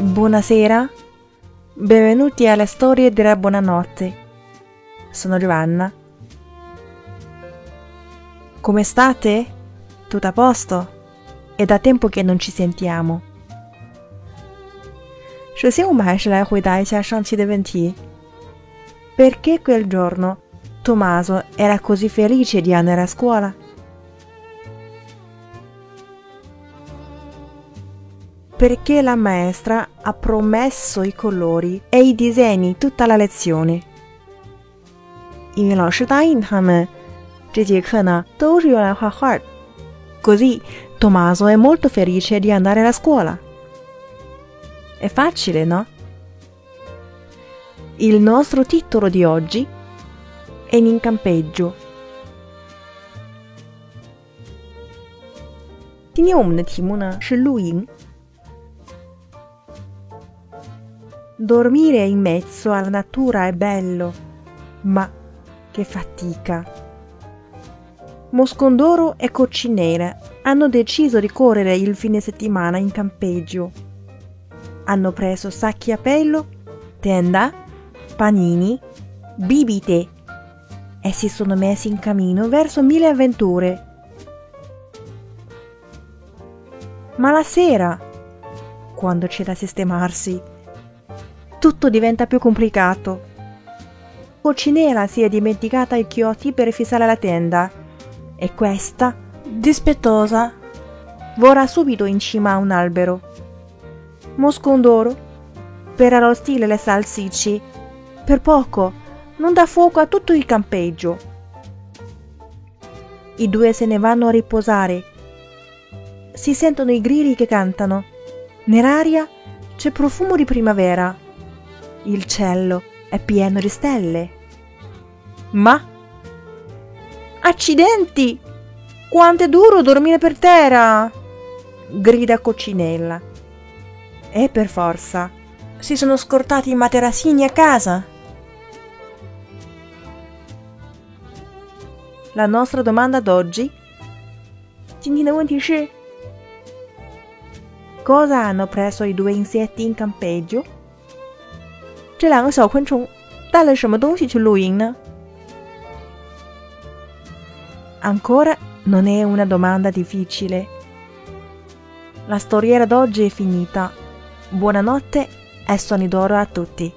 Buonasera, benvenuti alle storie della buonanotte. Sono Giovanna. Come state? Tutto a posto? È da tempo che non ci sentiamo. 首先，我们还是来回答一下上期的问题。Perché quel giorno Tommaso era così felice di andare a scuola? Perché la maestra ha promesso i colori e i disegni tutta la lezione. 因为老师答应他们，这节课呢都是用来画画的。Così Tommaso è molto felice di andare alla scuola. È facile, no? Il nostro titolo di oggi è in campeggio. 今天我们的题目呢是露营。 Dormire in mezzo alla natura è bello, ma che fatica. Moscondoro e Coccinera hanno deciso di correre il fine settimana in campeggio. Hanno preso sacchi a pelo, tenda, panini, bibite e si sono messi in cammino verso mille avventure. Ma la sera, quando c'è da sistemarsi, tutto diventa più complicato. Coccinera si è dimenticata i chiotti per fissare la tenda e questa, dispettosa, vola subito in cima a un albero. Moscondoro, per arrostire le salsicce, per poco non dà fuoco a tutto il campeggio. I due se ne vanno a riposare. Si sentono i grilli che cantano. Nell'aria c'è profumo di primavera il cielo è pieno di stelle. Ma... Accidenti! Quanto è duro dormire per terra! grida Coccinella. E per forza. Si sono scortati i materassini a casa. La nostra domanda d'oggi... Cosa hanno preso i due insetti in campeggio? 这两个小昆虫带了什么东西去露营呢？Ancora non è una domanda difficile. La storiera d'oggi è finita. Buonanotte e soni d'oro a tutti.